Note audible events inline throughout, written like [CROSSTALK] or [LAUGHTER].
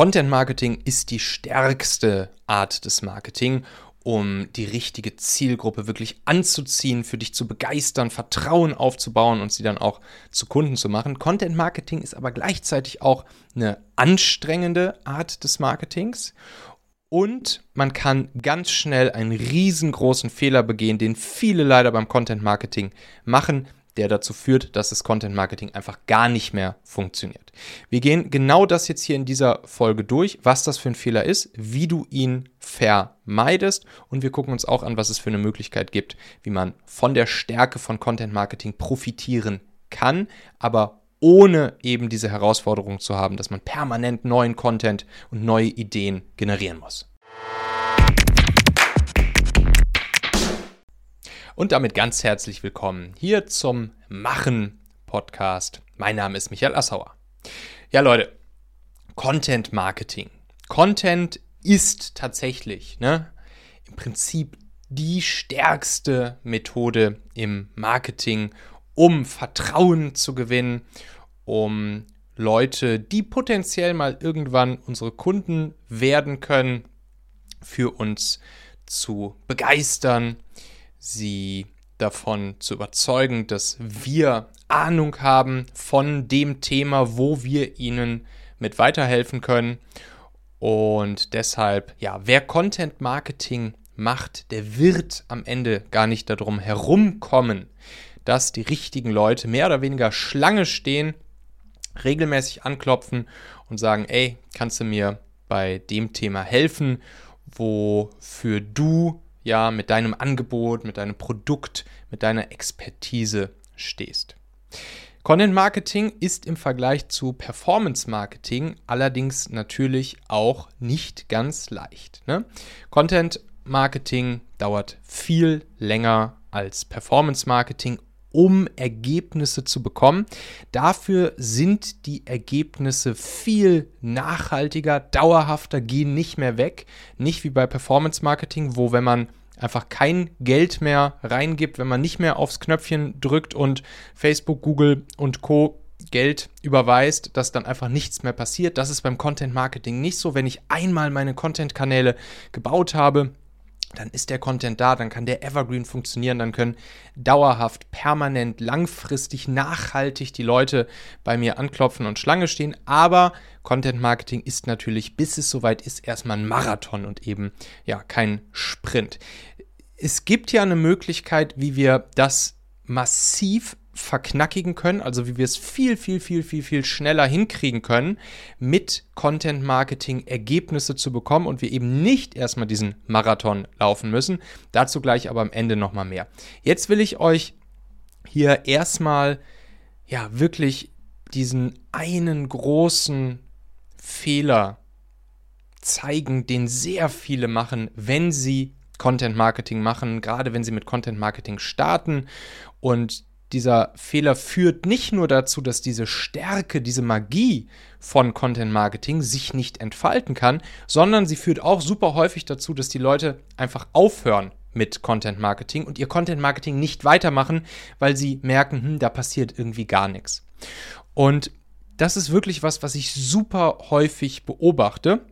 Content Marketing ist die stärkste Art des Marketing, um die richtige Zielgruppe wirklich anzuziehen, für dich zu begeistern, Vertrauen aufzubauen und sie dann auch zu Kunden zu machen. Content Marketing ist aber gleichzeitig auch eine anstrengende Art des Marketings und man kann ganz schnell einen riesengroßen Fehler begehen, den viele leider beim Content Marketing machen, der dazu führt, dass das Content Marketing einfach gar nicht mehr funktioniert. Wir gehen genau das jetzt hier in dieser Folge durch, was das für ein Fehler ist, wie du ihn vermeidest und wir gucken uns auch an, was es für eine Möglichkeit gibt, wie man von der Stärke von Content Marketing profitieren kann, aber ohne eben diese Herausforderung zu haben, dass man permanent neuen Content und neue Ideen generieren muss. Und damit ganz herzlich willkommen hier zum Machen Podcast. Mein Name ist Michael Assauer. Ja, Leute, Content Marketing. Content ist tatsächlich ne, im Prinzip die stärkste Methode im Marketing, um Vertrauen zu gewinnen, um Leute, die potenziell mal irgendwann unsere Kunden werden können, für uns zu begeistern, sie davon zu überzeugen, dass wir Ahnung haben von dem Thema, wo wir ihnen mit weiterhelfen können. Und deshalb, ja, wer Content Marketing macht, der wird am Ende gar nicht darum herumkommen, dass die richtigen Leute mehr oder weniger Schlange stehen, regelmäßig anklopfen und sagen, ey, kannst du mir bei dem Thema helfen, wofür du ja mit deinem Angebot, mit deinem Produkt, mit deiner Expertise stehst. Content Marketing ist im Vergleich zu Performance Marketing allerdings natürlich auch nicht ganz leicht. Ne? Content Marketing dauert viel länger als Performance Marketing um Ergebnisse zu bekommen. Dafür sind die Ergebnisse viel nachhaltiger, dauerhafter, gehen nicht mehr weg. Nicht wie bei Performance Marketing, wo wenn man einfach kein Geld mehr reingibt, wenn man nicht mehr aufs Knöpfchen drückt und Facebook, Google und Co. Geld überweist, dass dann einfach nichts mehr passiert. Das ist beim Content Marketing nicht so. Wenn ich einmal meine Content-Kanäle gebaut habe, dann ist der Content da, dann kann der Evergreen funktionieren, dann können dauerhaft, permanent, langfristig, nachhaltig die Leute bei mir anklopfen und Schlange stehen. Aber Content Marketing ist natürlich, bis es soweit ist, erstmal ein Marathon und eben ja kein Sprint. Es gibt ja eine Möglichkeit, wie wir das massiv verknackigen können, also wie wir es viel, viel, viel, viel, viel schneller hinkriegen können, mit Content Marketing Ergebnisse zu bekommen und wir eben nicht erstmal diesen Marathon laufen müssen. Dazu gleich aber am Ende nochmal mehr. Jetzt will ich euch hier erstmal ja wirklich diesen einen großen Fehler zeigen, den sehr viele machen, wenn sie Content Marketing machen, gerade wenn sie mit Content Marketing starten und dieser Fehler führt nicht nur dazu, dass diese Stärke, diese Magie von Content Marketing sich nicht entfalten kann, sondern sie führt auch super häufig dazu, dass die Leute einfach aufhören mit Content Marketing und ihr Content Marketing nicht weitermachen, weil sie merken, hm, da passiert irgendwie gar nichts. Und das ist wirklich was, was ich super häufig beobachte.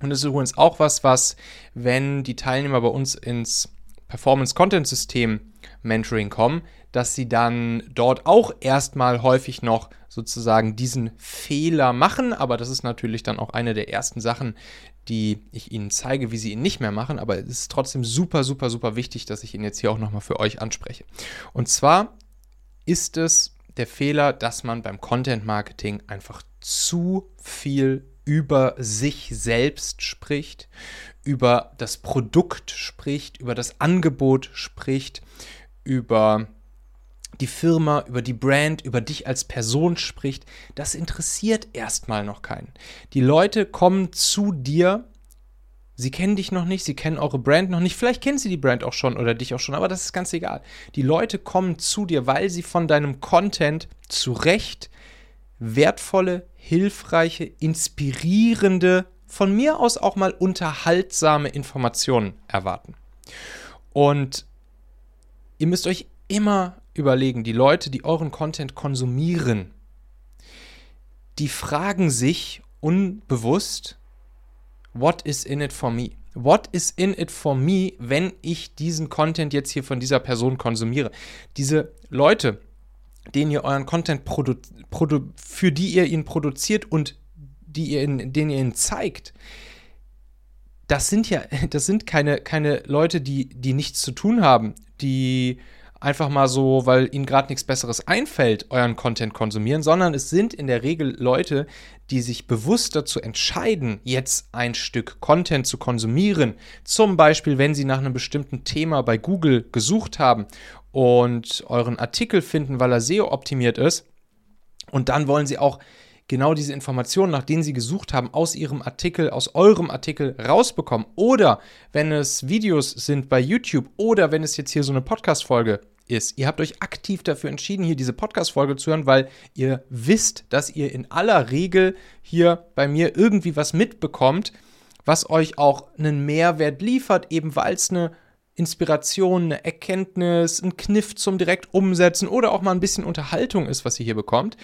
Und das ist übrigens auch was, was, wenn die Teilnehmer bei uns ins Performance Content System Mentoring kommen, dass sie dann dort auch erstmal häufig noch sozusagen diesen Fehler machen. Aber das ist natürlich dann auch eine der ersten Sachen, die ich Ihnen zeige, wie Sie ihn nicht mehr machen. Aber es ist trotzdem super, super, super wichtig, dass ich ihn jetzt hier auch nochmal für euch anspreche. Und zwar ist es der Fehler, dass man beim Content Marketing einfach zu viel über sich selbst spricht, über das Produkt spricht, über das Angebot spricht, über die Firma, über die Brand, über dich als Person spricht, das interessiert erstmal noch keinen. Die Leute kommen zu dir, sie kennen dich noch nicht, sie kennen eure Brand noch nicht, vielleicht kennen sie die Brand auch schon oder dich auch schon, aber das ist ganz egal. Die Leute kommen zu dir, weil sie von deinem Content zu Recht wertvolle, hilfreiche, inspirierende, von mir aus auch mal unterhaltsame Informationen erwarten. Und ihr müsst euch immer überlegen, die Leute, die euren Content konsumieren, die fragen sich, unbewusst, what is in it for me? What is in it for me, wenn ich diesen Content jetzt hier von dieser Person konsumiere? Diese Leute, denen ihr euren Content für die ihr ihn produziert und die ihr in, denen ihr ihn zeigt, das sind ja, [LAUGHS] das sind keine, keine Leute, die, die nichts zu tun haben, die einfach mal so, weil ihnen gerade nichts Besseres einfällt, euren Content konsumieren, sondern es sind in der Regel Leute, die sich bewusst dazu entscheiden, jetzt ein Stück Content zu konsumieren. Zum Beispiel, wenn sie nach einem bestimmten Thema bei Google gesucht haben und euren Artikel finden, weil er SEO optimiert ist. Und dann wollen sie auch genau diese Informationen, nach denen Sie gesucht haben, aus Ihrem Artikel, aus eurem Artikel rausbekommen. Oder wenn es Videos sind bei YouTube oder wenn es jetzt hier so eine Podcast-Folge ist. Ihr habt euch aktiv dafür entschieden, hier diese Podcast-Folge zu hören, weil ihr wisst, dass ihr in aller Regel hier bei mir irgendwie was mitbekommt, was euch auch einen Mehrwert liefert, eben weil es eine Inspiration, eine Erkenntnis, ein Kniff zum direkt umsetzen oder auch mal ein bisschen Unterhaltung ist, was ihr hier bekommt.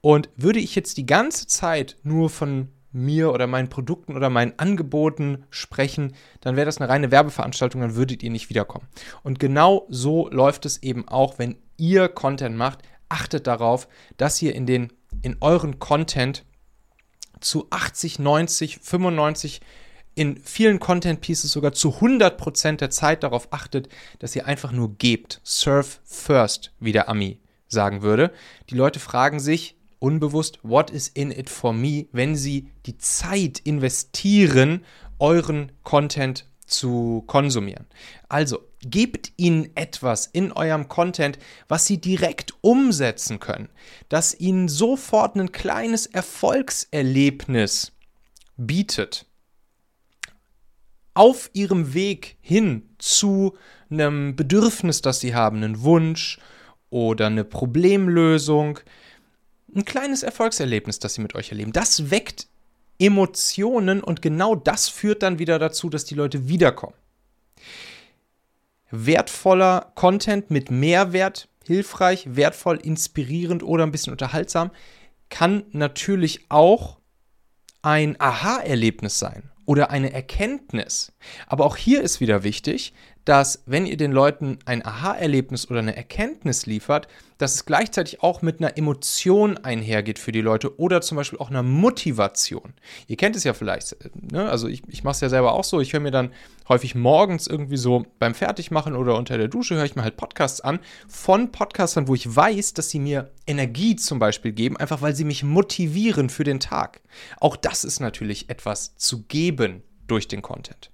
Und würde ich jetzt die ganze Zeit nur von mir oder meinen Produkten oder meinen Angeboten sprechen, dann wäre das eine reine Werbeveranstaltung, dann würdet ihr nicht wiederkommen. Und genau so läuft es eben auch, wenn ihr Content macht. Achtet darauf, dass ihr in den in euren Content zu 80, 90, 95 in vielen Content Pieces sogar zu 100% der Zeit darauf achtet, dass ihr einfach nur gebt. Serve first, wie der Ami sagen würde. Die Leute fragen sich, unbewusst, what is in it for me, wenn sie die Zeit investieren, euren Content zu konsumieren. Also, gebt ihnen etwas in eurem Content, was sie direkt umsetzen können, das ihnen sofort ein kleines Erfolgserlebnis bietet. Auf ihrem Weg hin zu einem Bedürfnis, das sie haben, einen Wunsch oder eine Problemlösung, ein kleines Erfolgserlebnis, das sie mit euch erleben. Das weckt Emotionen und genau das führt dann wieder dazu, dass die Leute wiederkommen. Wertvoller Content mit Mehrwert, hilfreich, wertvoll, inspirierend oder ein bisschen unterhaltsam, kann natürlich auch ein Aha-Erlebnis sein oder eine Erkenntnis. Aber auch hier ist wieder wichtig, dass wenn ihr den Leuten ein Aha-Erlebnis oder eine Erkenntnis liefert, dass es gleichzeitig auch mit einer Emotion einhergeht für die Leute oder zum Beispiel auch einer Motivation. Ihr kennt es ja vielleicht, ne? also ich, ich mache es ja selber auch so, ich höre mir dann häufig morgens irgendwie so beim Fertigmachen oder unter der Dusche höre ich mir halt Podcasts an von Podcastern, wo ich weiß, dass sie mir Energie zum Beispiel geben, einfach weil sie mich motivieren für den Tag. Auch das ist natürlich etwas zu geben durch den Content.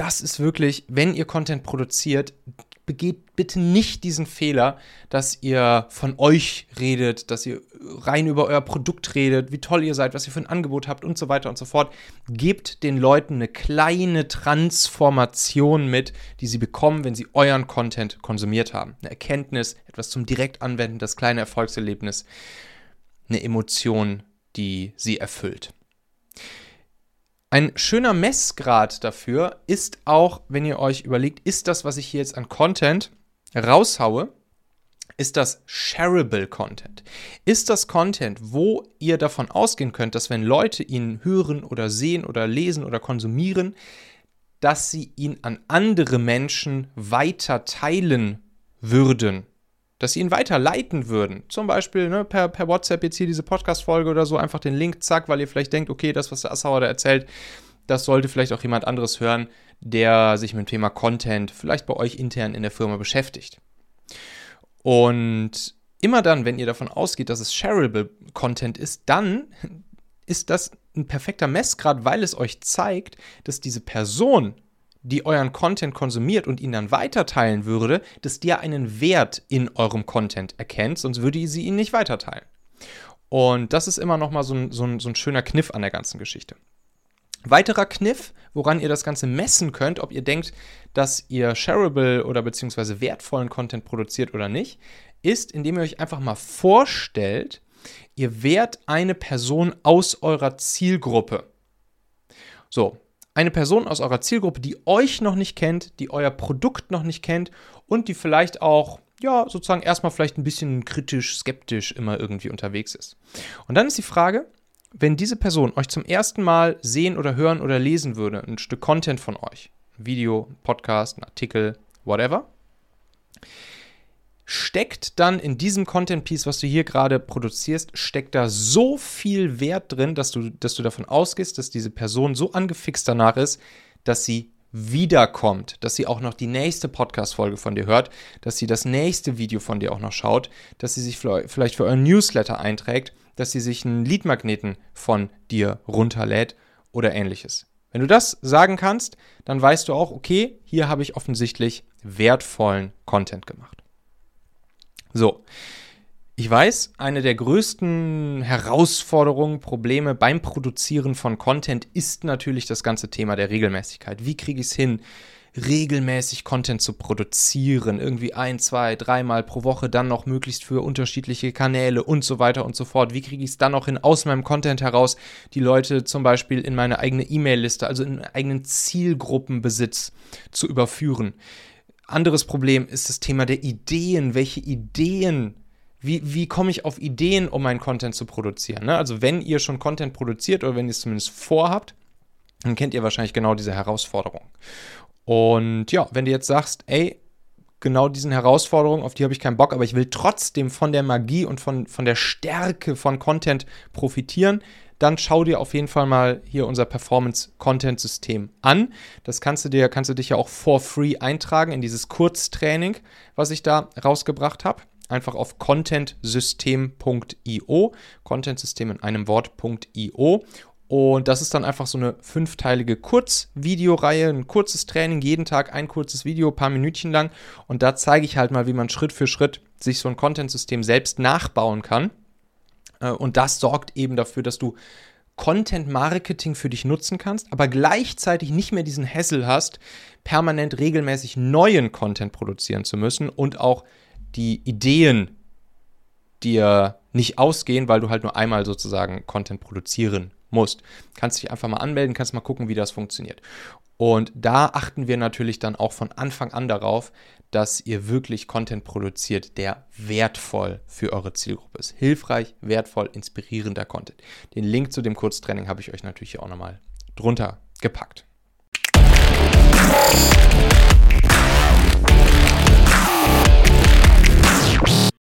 das ist wirklich, wenn ihr Content produziert, begeht bitte nicht diesen Fehler, dass ihr von euch redet, dass ihr rein über euer Produkt redet, wie toll ihr seid, was ihr für ein Angebot habt und so weiter und so fort. Gebt den Leuten eine kleine Transformation mit, die sie bekommen, wenn sie euren Content konsumiert haben. Eine Erkenntnis, etwas zum Direktanwenden, das kleine Erfolgserlebnis, eine Emotion, die sie erfüllt. Ein schöner Messgrad dafür ist auch, wenn ihr euch überlegt, ist das, was ich hier jetzt an Content raushaue, ist das shareable Content? Ist das Content, wo ihr davon ausgehen könnt, dass wenn Leute ihn hören oder sehen oder lesen oder konsumieren, dass sie ihn an andere Menschen weiter teilen würden? Dass sie ihn weiterleiten würden. Zum Beispiel ne, per, per WhatsApp jetzt hier diese Podcast-Folge oder so, einfach den Link, zack, weil ihr vielleicht denkt, okay, das, was der Assauer da erzählt, das sollte vielleicht auch jemand anderes hören, der sich mit dem Thema Content vielleicht bei euch intern in der Firma beschäftigt. Und immer dann, wenn ihr davon ausgeht, dass es shareable Content ist, dann ist das ein perfekter Messgrad, weil es euch zeigt, dass diese Person, die euren Content konsumiert und ihn dann weiterteilen würde, dass der einen Wert in eurem Content erkennt, sonst würde sie ihn nicht weiterteilen. Und das ist immer nochmal so ein, so, ein, so ein schöner Kniff an der ganzen Geschichte. Weiterer Kniff, woran ihr das Ganze messen könnt, ob ihr denkt, dass ihr shareable oder beziehungsweise wertvollen Content produziert oder nicht, ist, indem ihr euch einfach mal vorstellt, ihr wärt eine Person aus eurer Zielgruppe. So, eine Person aus eurer Zielgruppe, die euch noch nicht kennt, die euer Produkt noch nicht kennt und die vielleicht auch, ja, sozusagen erstmal vielleicht ein bisschen kritisch, skeptisch immer irgendwie unterwegs ist. Und dann ist die Frage, wenn diese Person euch zum ersten Mal sehen oder hören oder lesen würde, ein Stück Content von euch, Video, Podcast, ein Artikel, whatever, steckt dann in diesem Content Piece, was du hier gerade produzierst, steckt da so viel Wert drin, dass du, dass du davon ausgehst, dass diese Person so angefixt danach ist, dass sie wiederkommt, dass sie auch noch die nächste Podcast-Folge von dir hört, dass sie das nächste Video von dir auch noch schaut, dass sie sich vielleicht für euren Newsletter einträgt, dass sie sich einen Leadmagneten von dir runterlädt oder ähnliches. Wenn du das sagen kannst, dann weißt du auch, okay, hier habe ich offensichtlich wertvollen Content gemacht. So. Ich weiß, eine der größten Herausforderungen, Probleme beim Produzieren von Content ist natürlich das ganze Thema der Regelmäßigkeit. Wie kriege ich es hin, regelmäßig Content zu produzieren? Irgendwie ein, zwei, dreimal pro Woche, dann noch möglichst für unterschiedliche Kanäle und so weiter und so fort. Wie kriege ich es dann noch hin, aus meinem Content heraus, die Leute zum Beispiel in meine eigene E-Mail-Liste, also in eigenen Zielgruppenbesitz zu überführen? Anderes Problem ist das Thema der Ideen. Welche Ideen wie, wie komme ich auf Ideen, um meinen Content zu produzieren? Ne? Also wenn ihr schon Content produziert oder wenn ihr es zumindest vorhabt, dann kennt ihr wahrscheinlich genau diese Herausforderung. Und ja, wenn du jetzt sagst, ey, genau diesen Herausforderungen, auf die habe ich keinen Bock, aber ich will trotzdem von der Magie und von, von der Stärke von Content profitieren, dann schau dir auf jeden Fall mal hier unser Performance-Content-System an. Das kannst du dir, kannst du dich ja auch for free eintragen in dieses Kurztraining, was ich da rausgebracht habe. Einfach auf contentsystem.io, Content-System in einem Wort.io und das ist dann einfach so eine fünfteilige Kurzvideoreihe, ein kurzes Training, jeden Tag ein kurzes Video, paar Minütchen lang. Und da zeige ich halt mal, wie man Schritt für Schritt sich so ein Content-System selbst nachbauen kann. Äh, und das sorgt eben dafür, dass du Content Marketing für dich nutzen kannst, aber gleichzeitig nicht mehr diesen Hassel hast, permanent regelmäßig neuen Content produzieren zu müssen und auch die Ideen dir nicht ausgehen, weil du halt nur einmal sozusagen Content produzieren musst. Kannst dich einfach mal anmelden, kannst mal gucken, wie das funktioniert. Und da achten wir natürlich dann auch von Anfang an darauf, dass ihr wirklich Content produziert, der wertvoll für eure Zielgruppe ist. Hilfreich, wertvoll, inspirierender Content. Den Link zu dem Kurztraining habe ich euch natürlich auch nochmal drunter gepackt.